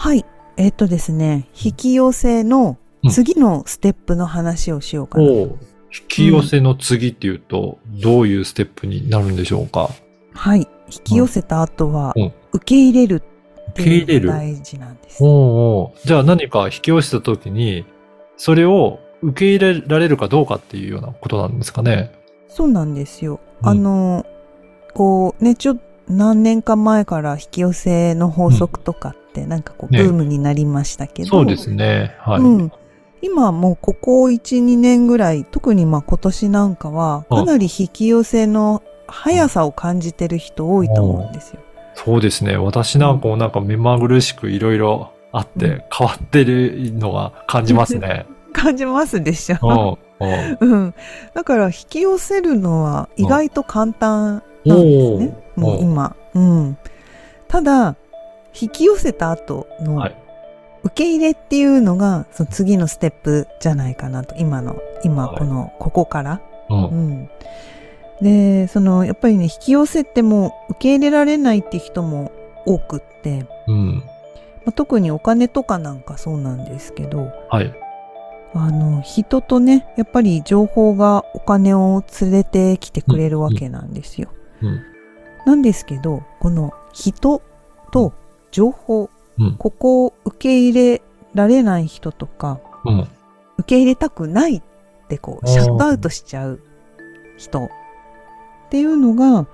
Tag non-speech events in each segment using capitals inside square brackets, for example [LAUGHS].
はい。えっ、とですね、引き寄せの次のステップの話をしようかな。おう引き寄せの次っていうと、どういうステップになるんでしょうか？はい。引き寄せた後はうん、受け入れるって受け入れるいうのが大事なんです。おうおうじゃあ何か引き寄せた時に、それを受け入れられるかどうかっていうようなことなんですかね？そうなんですよ。うんあの、こうね、ちょっと何年か前から引き寄せの法則とかってなんかこう、ねブームになりましたけど、そうですね。はい。うん。今もうここ1、2年ぐらい、特にまあ今年なんかは、うんかなり引き寄せの速さを感じてる人多いと思うんですよ。そうですね。私なんかもなんか目まぐるしくいろいろあってうん変わってるのが感じますね。[LAUGHS] 感じますでしうょ、んうんうん、だから引き寄せるのは意外と簡単なんですね。もう今。うん。ただ、引き寄せた後のはい受け入れっていうのが、その次のステップじゃないかなと。今の、今はいこの、ここから。うんうん。で、その、やっぱりね、引き寄せても受け入れられないって人も多くって、うん。まあ、特にお金とかなんかそうなんですけど、はい。あの、人とね、やっぱり情報がお金を連れてきてくれるわけなんですよ。うん。なんですけど、この人と情報、うん。ここを受け入れられない人とか、うん。受け入れたくないってこう、シャットアウトしちゃう人っていうのが、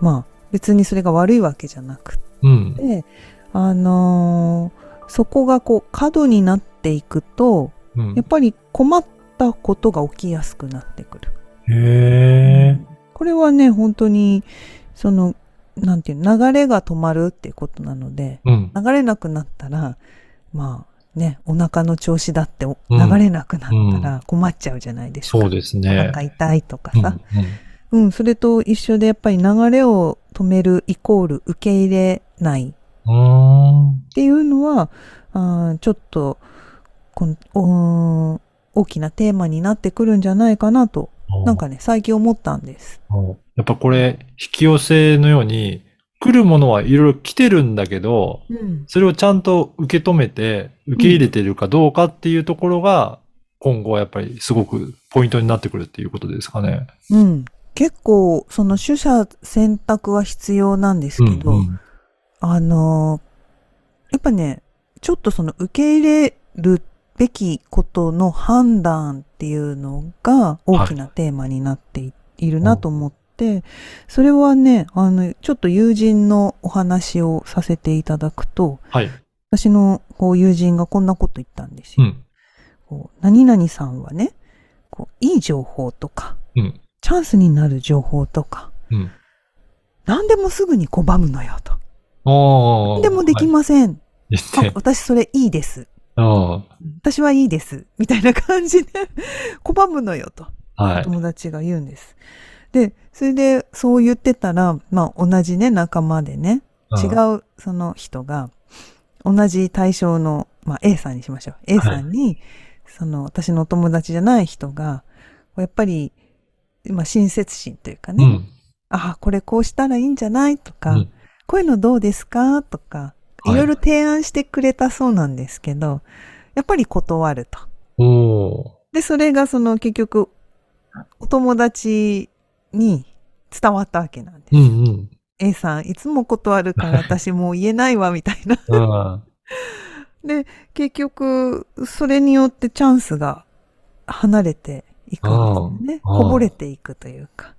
まあ別にそれが悪いわけじゃなくうん。て、あのーそこがこう過度になっていくと、うんやっぱり困ったことが起きやすくなってくる。へえ。これはね、本当に、その、なんていうの、流れが止まるっていうことなので、うん。流れなくなったら、まあね、お腹の調子だっておうん流れなくなったら困っちゃうじゃないですか。そうですおね。腹痛いとかうんさ、うん。それと一緒でやっぱり流れを止めるイコール受け入れないうん。うっていうのは、あーちょっとこん大きなテーマになってくるんじゃないかなと。なんかね、最近思ったんです。うんやっぱこれ、引き寄せのように、来るものはいろいろ来てるんだけど、うん。それをちゃんと受け止めて、受け入れてるかどうかっていうところが、今後はやっぱりすごくポイントになってくるっていうことですかね。うん。結構、その取捨選択は必要なんですけど、うんうんあのーやっぱね、ちょっとその受け入れるべきことの判断っていうのが大きなテーマになってい,、るなと思って、それはね、あの、ちょっと友人のお話をさせていただくと、はい。私のこう友人がこんなこと言ったんですよ。うん。こう何々さんはね、こういい情報とか、うん。チャンスになる情報とか、うん。何でもすぐに拒むのよと。何でもできはいません。言って。あ私それいいです。あ私はいいです。みたいな感じで [LAUGHS] 拒むのよとあ。はい。友達が言うんです。で、それでそう言ってたら、まあ同じね、仲間でね、違うその人が、同じ対象の、まあ A さんにしましょう。A さんに、その私のお友達じゃない人が、やっぱり、まあ親切心というかね、うん。あ、これこうしたらいいんじゃないとか、うんこういうのどうですかとか、はいいろいろ提案してくれたそうなんですけど、やっぱり断ると。で、それがその結局、お友達に伝わったわけなんです。うんうん。A さん、いつも断るから私もう言えないわ、みたいな。[LAUGHS] うん。で、結局、それによってチャンスが離れていくんですよね。こぼれていくというか。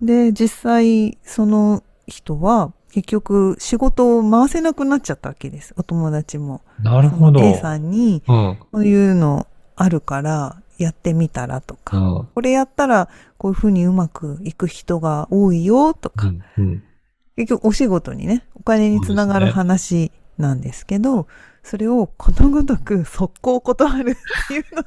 で、実際、その人は、結局、仕事を回せなくなっちゃったわけです。お友達も。なるほど。A さんに、うん。こういうのあるから、やってみたらとうか、ん。これやったら、こういうふうにうまくいく人が多いよとか、うん。うん。結局お仕事にね、お金につながる話なんですけど、それをことごとく速攻断るっていうの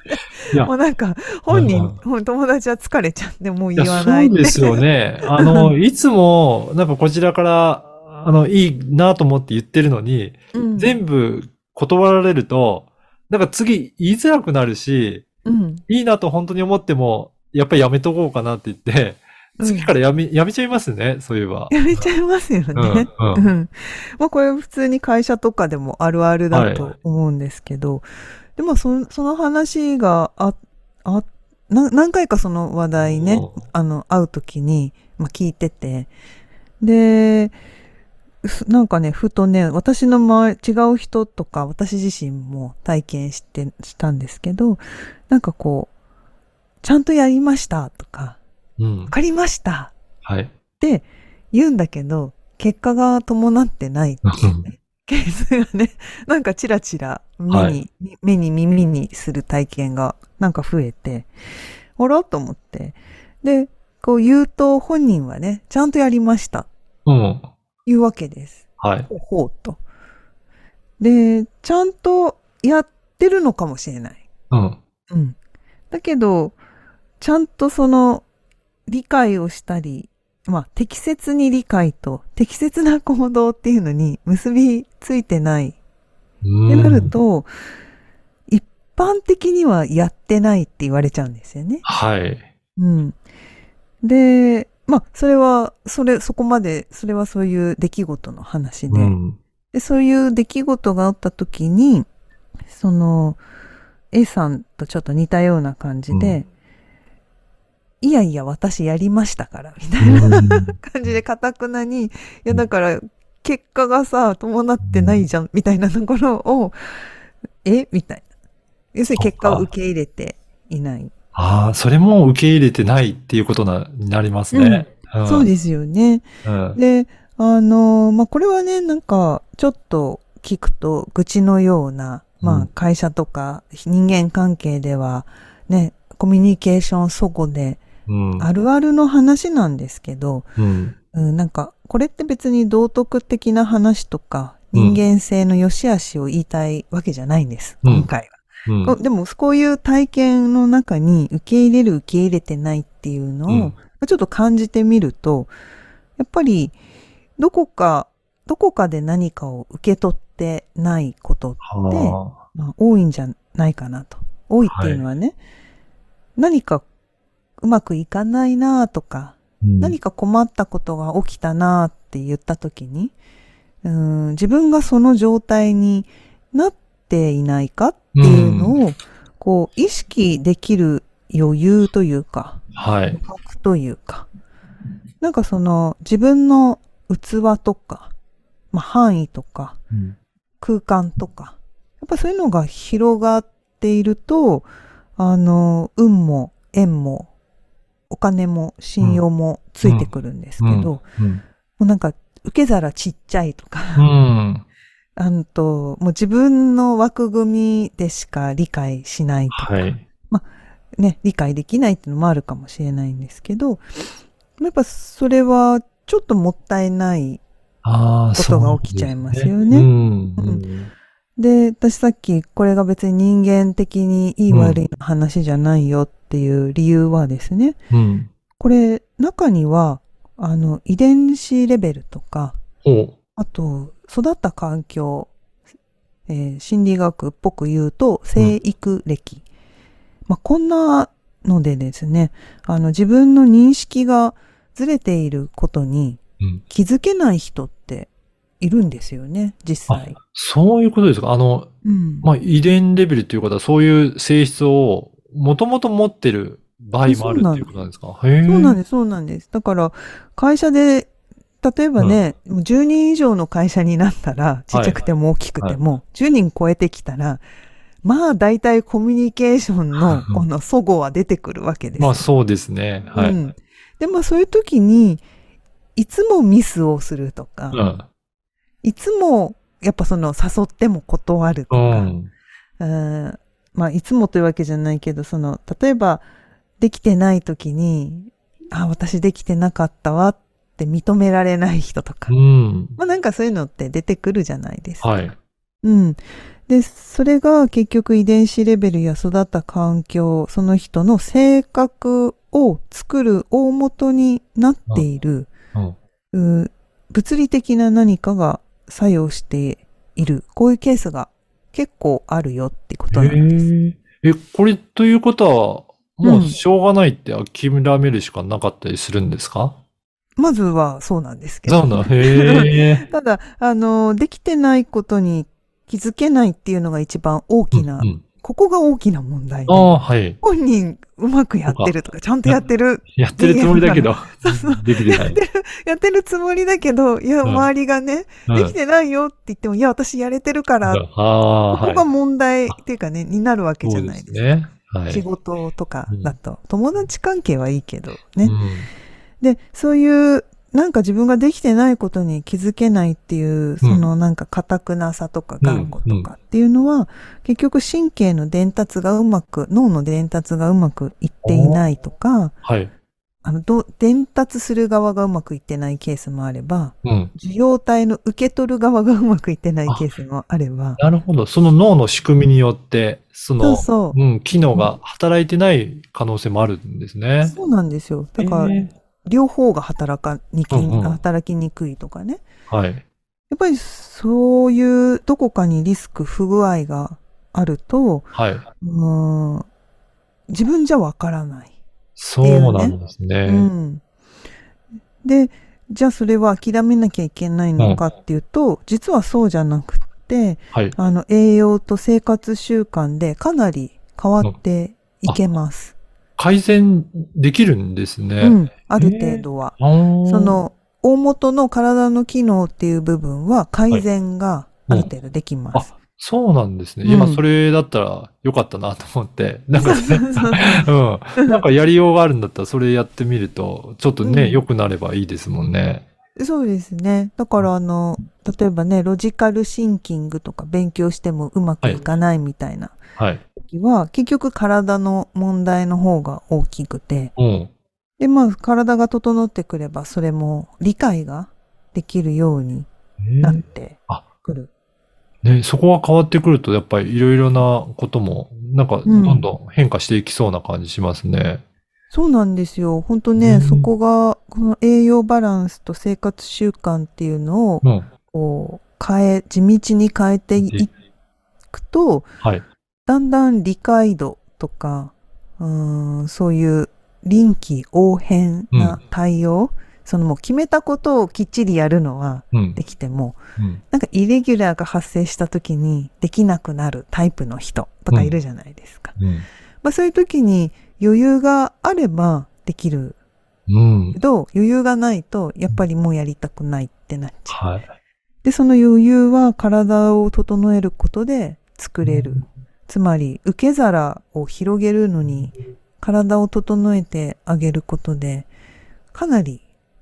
で、もうなんか本人、うん友達は疲れちゃってもう言わない。そうですよね。あの、[LAUGHS] いつも、なんかこちらから、あの、いいなと思って言ってるのに、うん全部断られると、なんか次言いづらくなるし、うん。いいいなと本当に思っても、やっぱりやめとこうかなって言って、うん次からやめ、やめちゃいますね、そういえば。やめちゃいますよね。うん、ううん。ん。まあこれ普通に会社とかでもあるあるだと思うんですけど、でもそその話があ、あ、な何回かその話題ね、あの、会うときに、まあ聞いてて、で、ふなんかね、ふとね、私の周り、違う人とか、私自身も体験して、したんですけど、なんかこう、ちゃんとやりましたとか、うんわ。かりましたはい。って言うんだけど、結果が伴ってないっていうね、ケースがね、[LAUGHS] なんかチラチラ目に、はい目に耳にする体験がなんか増えて、あらと思って。で、こう言うと本人はね、ちゃんとやりました。うん。言うわけです。はい。ほうほうと。で、ちゃんとやってるのかもしれない。うん。うん。だけど、ちゃんとその理解をしたり、まあ適切に理解と適切な行動っていうのに結びついてないってうんなると、一般的にはやってないって言われちゃうんですよね。はい。うん。で、まあそれは、それ、そこまで、それはそういう出来事の話で、うん。で、そういう出来事があった時に、その、A さんとちょっと似たような感じで、いやいや、私やりましたから、みたいなうん感じで、かたくなに、いや、だから、結果がさ、伴ってないじゃん、みたいなところを、え？みたいな。要するに結果を受け入れていない。ああ、それも受け入れてないっていうことな、になりますね。んそうですよね。うん。で、あの、まあ、これはね、なんか、ちょっと聞くと、愚痴のような、まあうん、会社とか人間関係では、ね、コミュニケーションそこで、うん。あるあるの話なんですけど、うん。うん、なんか、これって別に道徳的な話とか、うん人間性の良し悪しを言いたいわけじゃないんです、うん今回うんは。でも、こういう体験の中に受け入れる、受け入れてないっていうのを、ちょっと感じてみると、やっぱり、どこか、どこかで何かを受け取ってないこと、はまあ、多いんじゃないかなと。多いっていうのはね、何かうまくいかないなとか、あ。うん何か困ったことが起きたなって言った時に、うん、自分がその状態になっていないかっていうのを、こう、意識できる余裕というか、はい。格というか、なんかその自分の器とか、まあ、範囲とか、うん。空間とか、やっぱそういうのが広がっていると、あの、運も縁も、お金も信用もついてくるんですけど、うん。もうなんか、受け皿ちっちゃいとか、うん。あのと、もう自分の枠組みでしか理解しないとか、はい。ね、理解できないっていうのもあるかもしれないんですけど、やっぱそれはちょっともったいない。ああ、ことが起きちゃいますよねそううん。うんで、私さっきこれが別に人間的にいい悪いの話じゃないよっていう理由はですね、うん。これ中には、あの、遺伝子レベルとか、おあと、育った環境、えー心理学っぽく言うと、生育歴。まあ、こんなのでですね、あの、自分の認識がずれていることにうん。気づけない人っているんですよね、実際。そういうことですか？あの、うん。まあ、遺伝レベルっていうことは、そういう性質をもともと持ってる場合もあるっていうことなんですか？そうなんです、そうなんです。だから、会社で、例えばね、もう10人以上の会社になったら、ちっちゃくても大きくても、10人超えてきたら、まあ、大体コミュニケーションのうんこの齟齬は出てくるわけです。まあ、そうですね。はい。うん。で、まあ、そういう時に、いつもミスをするとか、うん。いつも、やっぱその、誘っても断るとうか、ん。うんまあ、いつもというわけじゃないけど、その、例えば、できてない時に、あ、私できてなかったわって認められない人とかう。ん。まあ、なんかそういうのって出てくるじゃないですか。はい。うん。で、それが結局遺伝子レベルや育った環境、その人の性格を作る大元になっている、うん。う物理的な何かが作用している。こういうケースが結構あるよってことなんです。ええ、これということは、もうしょうがないって諦めるしかなかったりするんですか、まずはそうなんですけど。なんだ？へえ。[LAUGHS] ただ、あの、できてないことに気づけないっていうのが一番大きな、うんうんここが大きな問題でああ、はい。本人うまくやってるとか、ちゃんとやってる、やってるつもりだけど、[LAUGHS] できてない。やってるつもりだけど、いや、うん周りがね、うんできてないよって言っても、いや、私やれてるから、ここが問題っていうかね、になるわけじゃないですか。すね。はい。仕事とかだと、友達関係はいいけどね。うんで、そういう、なんか自分ができてないことに気づけないっていう、そのなんか固くなさとか頑固とかっていうのは、結局神経の伝達がうまく、脳の伝達がうまくいっていないとか、はい。あの、ど伝達する側がうまくいってないケースもあれば、うん。受容体の受け取る側がうまくいってないケースもあれば、なるほど。その脳の仕組みによって、そそうの、そう。うん、機能が働いてない可能性もあるんですね。そうなんですよ。だから、え両方が働かにき、うんうん働きにくいとかね。ーはい。やっぱりそういうどこかにリスク、不具合があると、はい。うーん自分じゃわからない。そうなんですね。うん。で、じゃあそれは諦めなきゃいけないのかっていうと、実はそうじゃなくって、はい。あの、栄養と生活習慣でかなり変わっていけます。改善できるんですうね。ん、ある程度は。あーそ、の、大元の体の機能っていう部分は改善がある程度できます。そうなんですね。うん今それだったらよかったなと思って。[LAUGHS] なんかね、[LAUGHS] うん。なんかやりようがあるんだったらそれやってみると、ちょっとね、うん良くなればいいですもんね。そうですね。だからあの、例えばね、ロジカルシンキングとか勉強してもうまくいかないみたいなはい。時は、結局体の問題の方が大きくて、うん。で、まあ体が整ってくれば、それも理解ができるようになってあくる。ね、そこが変わってくると、やっぱりいろいろなことも、なんか、どうんんどん変化していきそうな感じしますね。そうなんですよ。本当ね、うんそこが、この栄養バランスと生活習慣っていうのを、うん。こう、変え、地道に変えていくと、はい。だんだん理解度とか、うーん、そういう臨機応変な対応、そのもう決めたことをきっちりやるのはうんで。きても、うん。なんかイレギュラーが発生した時にできなくなるタイプの人とかいるじゃないですか。うん。まあそういう時に余裕があればできるうんけ。ど、余裕がないとやっぱりもうやりたくないってなっちゃう。はい。で、その余裕は体を整えることで作れる。つまり、受け皿を広げるのに、体を整えてあげることで、かなり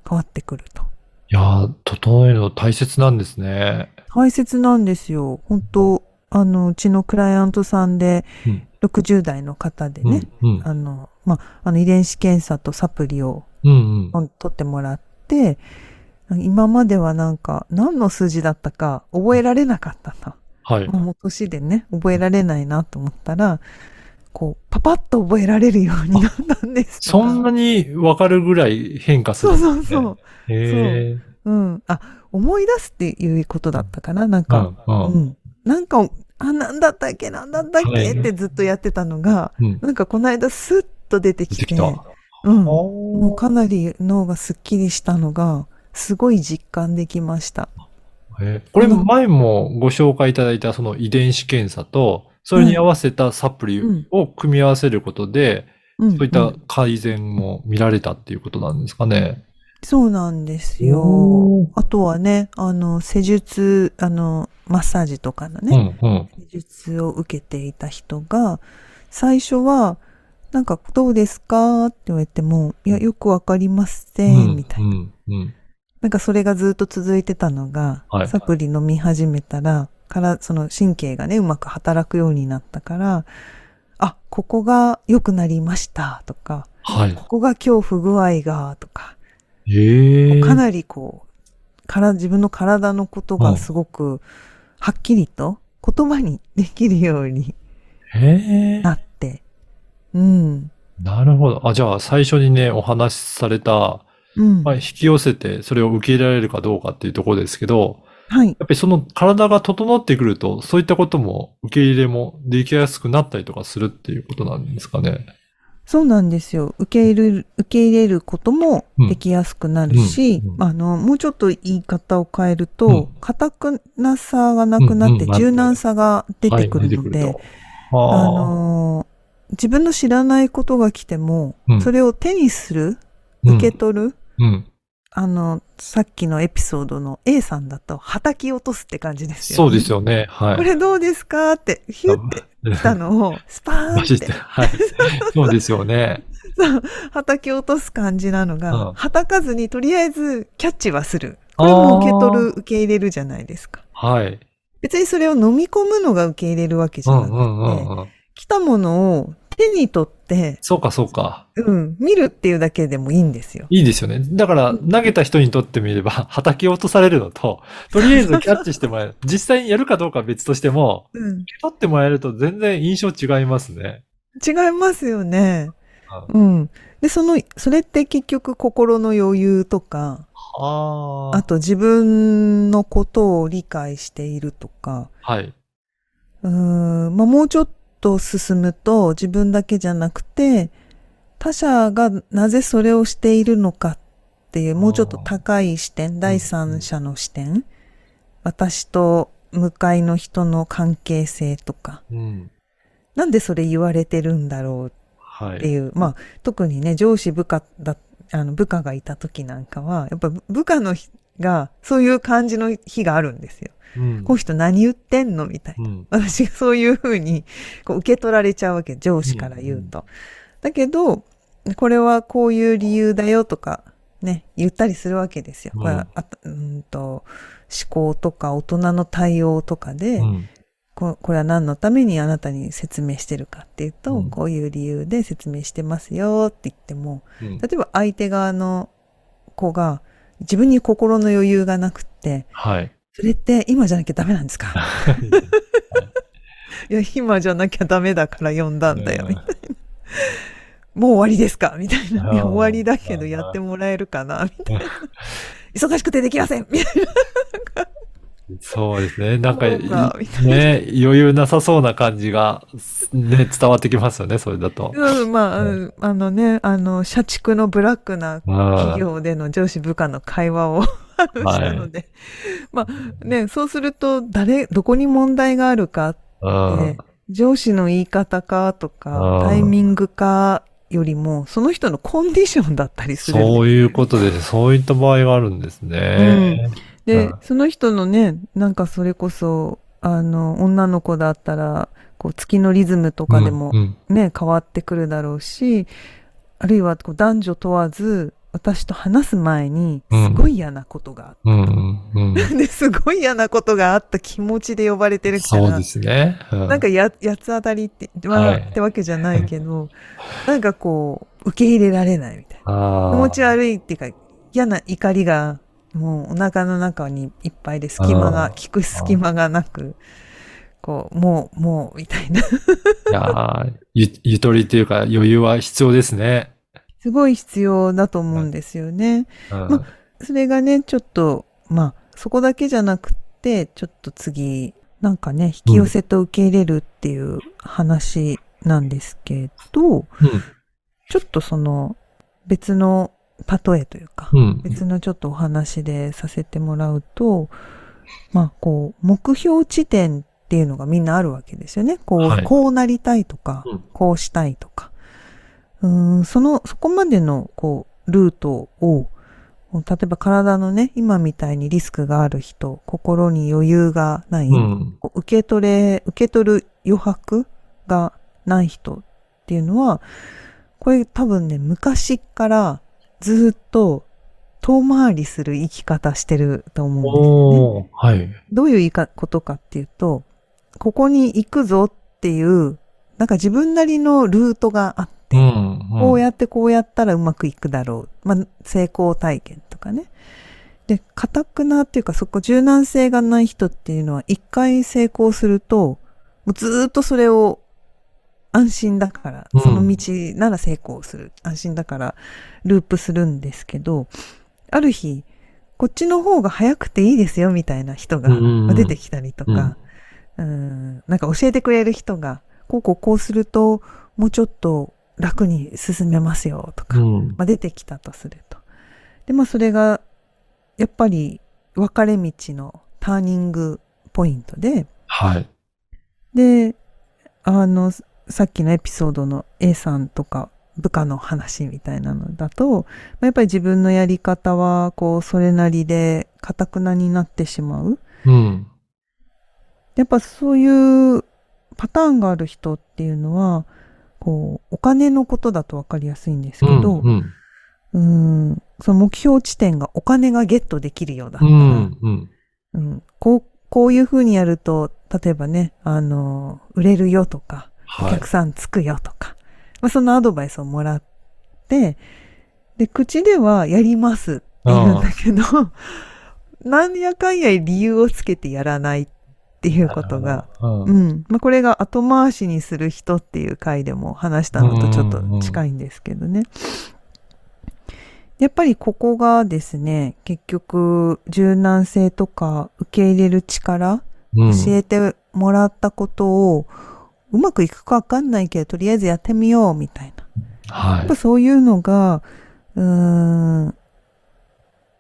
変わってくると。いやー、整えるの大切なんですね。大切なんですよ。本当あの、うちのクライアントさんで、うん60代の方でね、うん。うん。あの、まあ、あの、遺伝子検査とサプリをうんうん。取ってもらって、今まではなんか、何の数字だったか覚えられなかったと。はい。もう年でね、覚えられないなと思ったら、こう、パパッと覚えられるようになったんですそんなにわかるぐらい変化するそうんですね。そうそう。へえ。うん。あ、思い出すっていうことだったかななんうか、ん。う。うんん。なんか、あ、なんだったっけなんだったっけ、はいってずっとやってたのが、うん。なんかこの間スッと出てきて、出てきた。うん。おもうかなり脳がスッキリしたのが、すごい実感できました。えーこれ前もご紹介いただいたその遺伝子検査と、それに合わせたサプリを組み合わせることで、うん。そういったん改善も見られたっていうことなんですかね。そうなんですよ。あとはね、あの、施術、あの、マッサージとかのうね、んうん。施術を受けていた人が、最初は、なんか、どうですか？って言われても、いや、よくわかりません、みたいな。うんうん。なんか、それがずっと続いてたのが、はいサプリ飲み始めたら、から、その神経がね、うまく働くようになったから、あ、ここが良くなりました、とか、はい。ここが今日不具合が、とか、ええかなりこう、から、自分の体のことがすごく、はっきりと言葉にできるように。なって。うん。なるほど。あ、じゃあ最初にね、お話しされた、うん。まあ、引き寄せてそれを受け入れられるかどうかっていうところですけど、はい。やっぱりその体が整ってくると、そういったことも受け入れもできやすくなったりとかするっていうことなんですかね。そうなんですよ。受け入れる、受け入れることもできやすくなるし、うん。うん。あの、もうちょっと言い方を変えるうん。と、硬、くなさがなくなってうんうん柔軟さが出てくはいるので。ああのー自分の知らないことが来ても、うん。それを手にする、ー受け取る、うん。あの、さっきのエピソードの A さんだと、叩き落とすって感じですよ、そうですよね。はい。これどうですかって、ヒュって来たのを、スパーンっ。て、はい。そうですよね。そう、叩き落とす感じなのが、うん叩かずにとりあえずキャッチはする。これも受け取る、受け入れるじゃないですか。はい。別にそれを飲み込むのが受け入れるわけじゃなくて、うんうんうんうん。来たものを手に取って、そうかそうか。うん、見るっていうだけでもいいんですよ。いいですよね。だから、投げた人にとってみれば、叩き落とされるのと、とりあえずキャッチしてもらえる。実際にやるかどうかは別としても、うん、取ってもらえると全然印象違いますね。違いますよね。ううん。で、その、それって結局心の余裕とか、ああと自分のことを理解しているとか、あ。はい。うーん、まあ、もうちょっと進むと自分だけじゃなくて、他者がなぜそれをしているのかっていう、もうちょっと高い視点、第三者の視点、私と向かいの人の関係性とか、うん。なんでそれ言われてるんだろうはい。っていう、まあ、特にね、上司部下だ、あの、部下がいた時なんかは、やっぱ部下の日が、そういう感じの日があるんですよ。うんこの人何言ってんのみたいな。うん。私がそういうふうにこう受け取られちゃうわけ、上司から言うと。だけど、これはこういう理由だよとか、ね、言ったりするわけですよ。これは、あとうんと、思考とか大人の対応とかで、うん。ここれは何のためにあなたに説明してるかっていうと、うんこういう理由で説明してますよって言っても、うん例えば相手側の子が自分に心の余裕がなくって、はい。それって今じゃなきゃダメなんですか？[LAUGHS] いや、今じゃなきゃダメだから呼んだんだよ、みたいな。もう終わりですか？みたいな。いや、終わりだけどやってもらえるかな？みたいな。[LAUGHS] 忙しくてできませんみたいそうですね。なんか、ね、余裕なさそうな感じが、ね、伝わってきますよね、それだと。な。うん、まあ、はいうんあのね、あの、社畜のブラックな企あ業での上司部下の会話を [LAUGHS] したので、まあね、そうすると誰、どこに問題があるかあで上司の言い方かとあかー、タイミングかよりも、その人のコンディションだったりする。そういうことで、そういった場合があるんですね。で、うんその人のね、なんかそれこそ、あの、女の子だったら、こう、月のリズムとかでもうんうん。ね、変わってくるだろうし、あるいはこう男女問わず、私と話す前に、すごい嫌なことがあっうんうんうん。た。[LAUGHS] で、すごい嫌なことがあった気持ちで呼ばれてるからそうで、すね。うん。なんかや、八つ当たりって、まあ、はい。ってわけじゃないけど、なんかこう、受け入れられないみたいな。気持ち悪いっていうか、嫌な怒りが、もうお腹の中にいっぱいで隙間あが、ー聞く隙間がなく、こう、もう、もう、みたいな。いやーゆ、ゆとりというか余裕は必要ですね。すごい必要だと思うんですよね。うんまそれがね、ちょっと、まあ、そこだけじゃなくて、ちょっと次、なんかね、引き寄せと受け入れるっていう話なんですけど、うんちょっとその、別の例えというか、うん。別のちょっとお話でさせてもらうと、まあ、こう、目標地点っていうのがみんなあるわけですよね。こう、はいこうなりたいとか、うんこうしたいとか。うーん、その、そこまでの、こう、ルートを、例えば体のね、今みたいにリスクがある人、心に余裕がない、うん。受け取れ、受け取る余白がない人っていうのは、これ多分ね、昔からずっと遠回りする生き方してると思うんですよね。はい。どういう言いかことかっていうと、ここに行くぞっていう、なんか自分なりのルートがあって、うん。こうやってこうやったらうまくいくだろう。まあ、成功体験とかね。で、固くなっていうか、そこ柔軟性がない人っていうのは、一回成功すると、もうずーっとそれを安心だからうん、その道なら成功する。安心だから、ループするんですけど、ある日、こっちの方が早くていいですよ、みたいな人がうんうんうん出てきたりとか、うん、なんか教えてくれる人が、こうこうこうすると、もうちょっと楽に進めますよ、とか、うん。まあ、出てきたとすると。で、まあそれが、やっぱり分かれ道のターニングポイントで、はい。で、あの、さっきのエピソードの A さんとか部下の話みたいなのだと、まあやっぱり自分のやり方は、こう、それなりで、かたくなになってしまう。うん。やっぱそういうパターンがある人っていうのは、こう、お金のことだとわかりやすいんですけど、うん。うん、その目標地点がお金がゲットできるようだったうら、ん。うん。うんこう、こういう風にやると、例えばね、あの、売れるよとか、おはい客。さんつくよとか、まあ、そのアドバイスをもらって、で、口ではやりますって言うんだけど、なん [LAUGHS] やかんや理由をつけてやらないっていうことが、うん、う。ん。まあ、これが後回しにする人っていう回でも話したのとちょっと近いんですけどね。やっぱりここがですね、結局、柔軟性とか受け入れる力、うん教えてもらったことを、うまくいくかわかんないけど、とりあえずやってみようみたいな。はいやっぱ。そういうのが、うーん、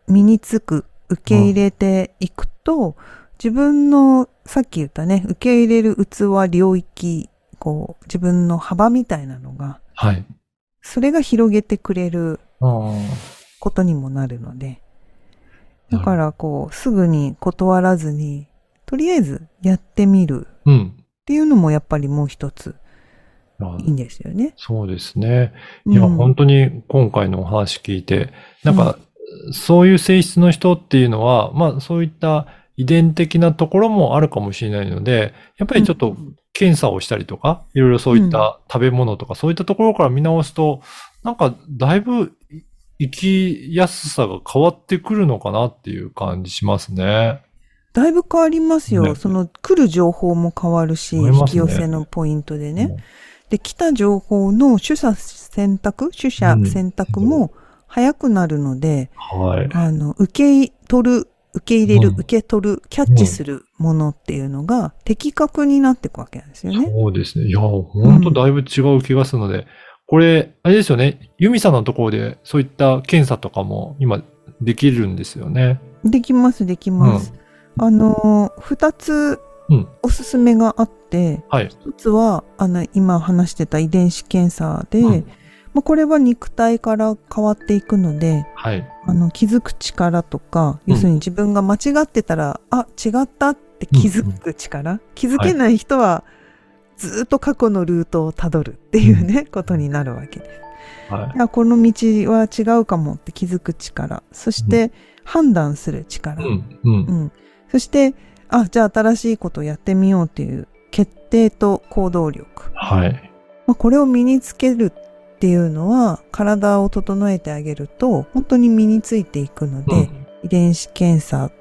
身につく、受け入れていくと、自分の、さっき言ったね、受け入れる器、領域、こう、自分の幅みたいなのが、はい。それが広げてくれるあことにもなるので、だからこう、すぐに断らずに、とりあえずやってみるーうん。っていうのもやっぱりもう一つあいいんですよね。そうですね。いや、うん本当に今回のお話聞いて、なんか、そういう性質の人っていうのは、まあそういった遺伝的なところもあるかもしれないので、やっぱりちょっと検査をしたりとか、いろいろそういった食べ物とか、そういったところから見直すと、なんかだいぶ生きやすさが変わってくるのかなっていう感じしますね。だいぶ変わりますよ。ねその来る情報も変わるし、ね引き寄せのポイントでね。で、来た情報の取捨選択、取捨選択も早くなるので、はい。あの、受け取る、受け入れる、うん受け取る、キャッチするものっていうのが的確になっていくわけなんですよね。そうですね。いや、本当だいぶ違う気がするので、これ、あれですよね。ユミさんのところでそういった検査とかも今できるんですよね。できます、できます。あの、二つうんおすすめがあって、はい。一つは、あの、今話してた遺伝子検査で、うんまあ、これは肉体から変わっていくので、はい。あの、気づく力とか、うん要するに自分が間違ってたら、あ、違ったって気づく力、気づけない人は、ずっと過去のルートをたどるっていうね、ことになるわけです。はいや、この道は違うかもって気づく力、そして判断する力、い。うん。うん。うんそして、あ、じゃあ新しいことをやってみようっていう決定と行動力。はい。まあ、これを身につけるっていうのは、体を整えてあげると、本当に身についていくので、うん遺伝子検査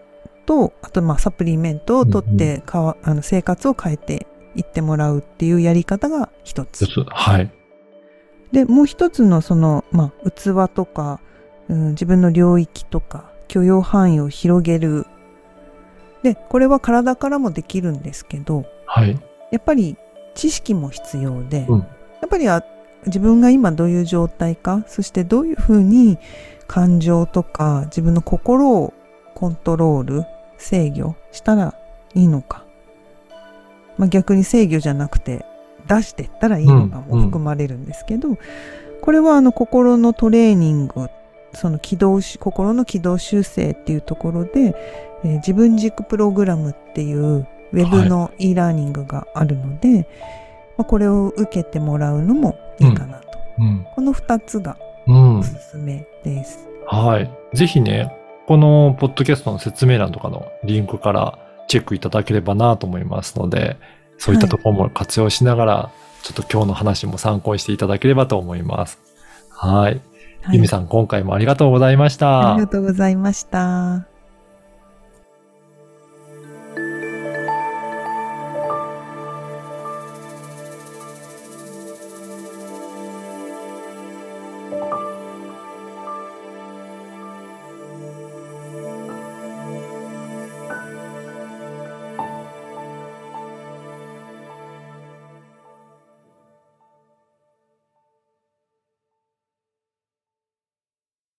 と、あとまあサプリメントを取ってかわ、あの生活を変えていってもらうっていうやり方が一つ。はい。で、もう一つのその、まあ、器とか、うん、自分の領域とか、許容範囲を広げる。で、これは体からもできるんですけど、はい。やっぱり知識も必要で、うんやっぱりあ自分が今どういう状態か、そしてどういうふうに感情とか自分の心をコントロール、制御したらいいのか。まあ、逆に制御じゃなくて出していったらいいのかも含まれるんですけど、これはあの心のトレーニング、その起動し、心の起動修正っていうところで、えー自分軸プログラムっていうウェブの e ラーニングがあるので、まあ、これを受けてもらうのもいいかなと。うん。この二つがうんお。すすめです。はい。ぜひね、このポッドキャストの説明欄とかのリンクからチェックいただければなと思いますので、そういったところも活用しながら、ちょっと今日の話も参考にしていただければと思います。はい。はいゆみさん、今回もありがとうございました。ありがとうございました。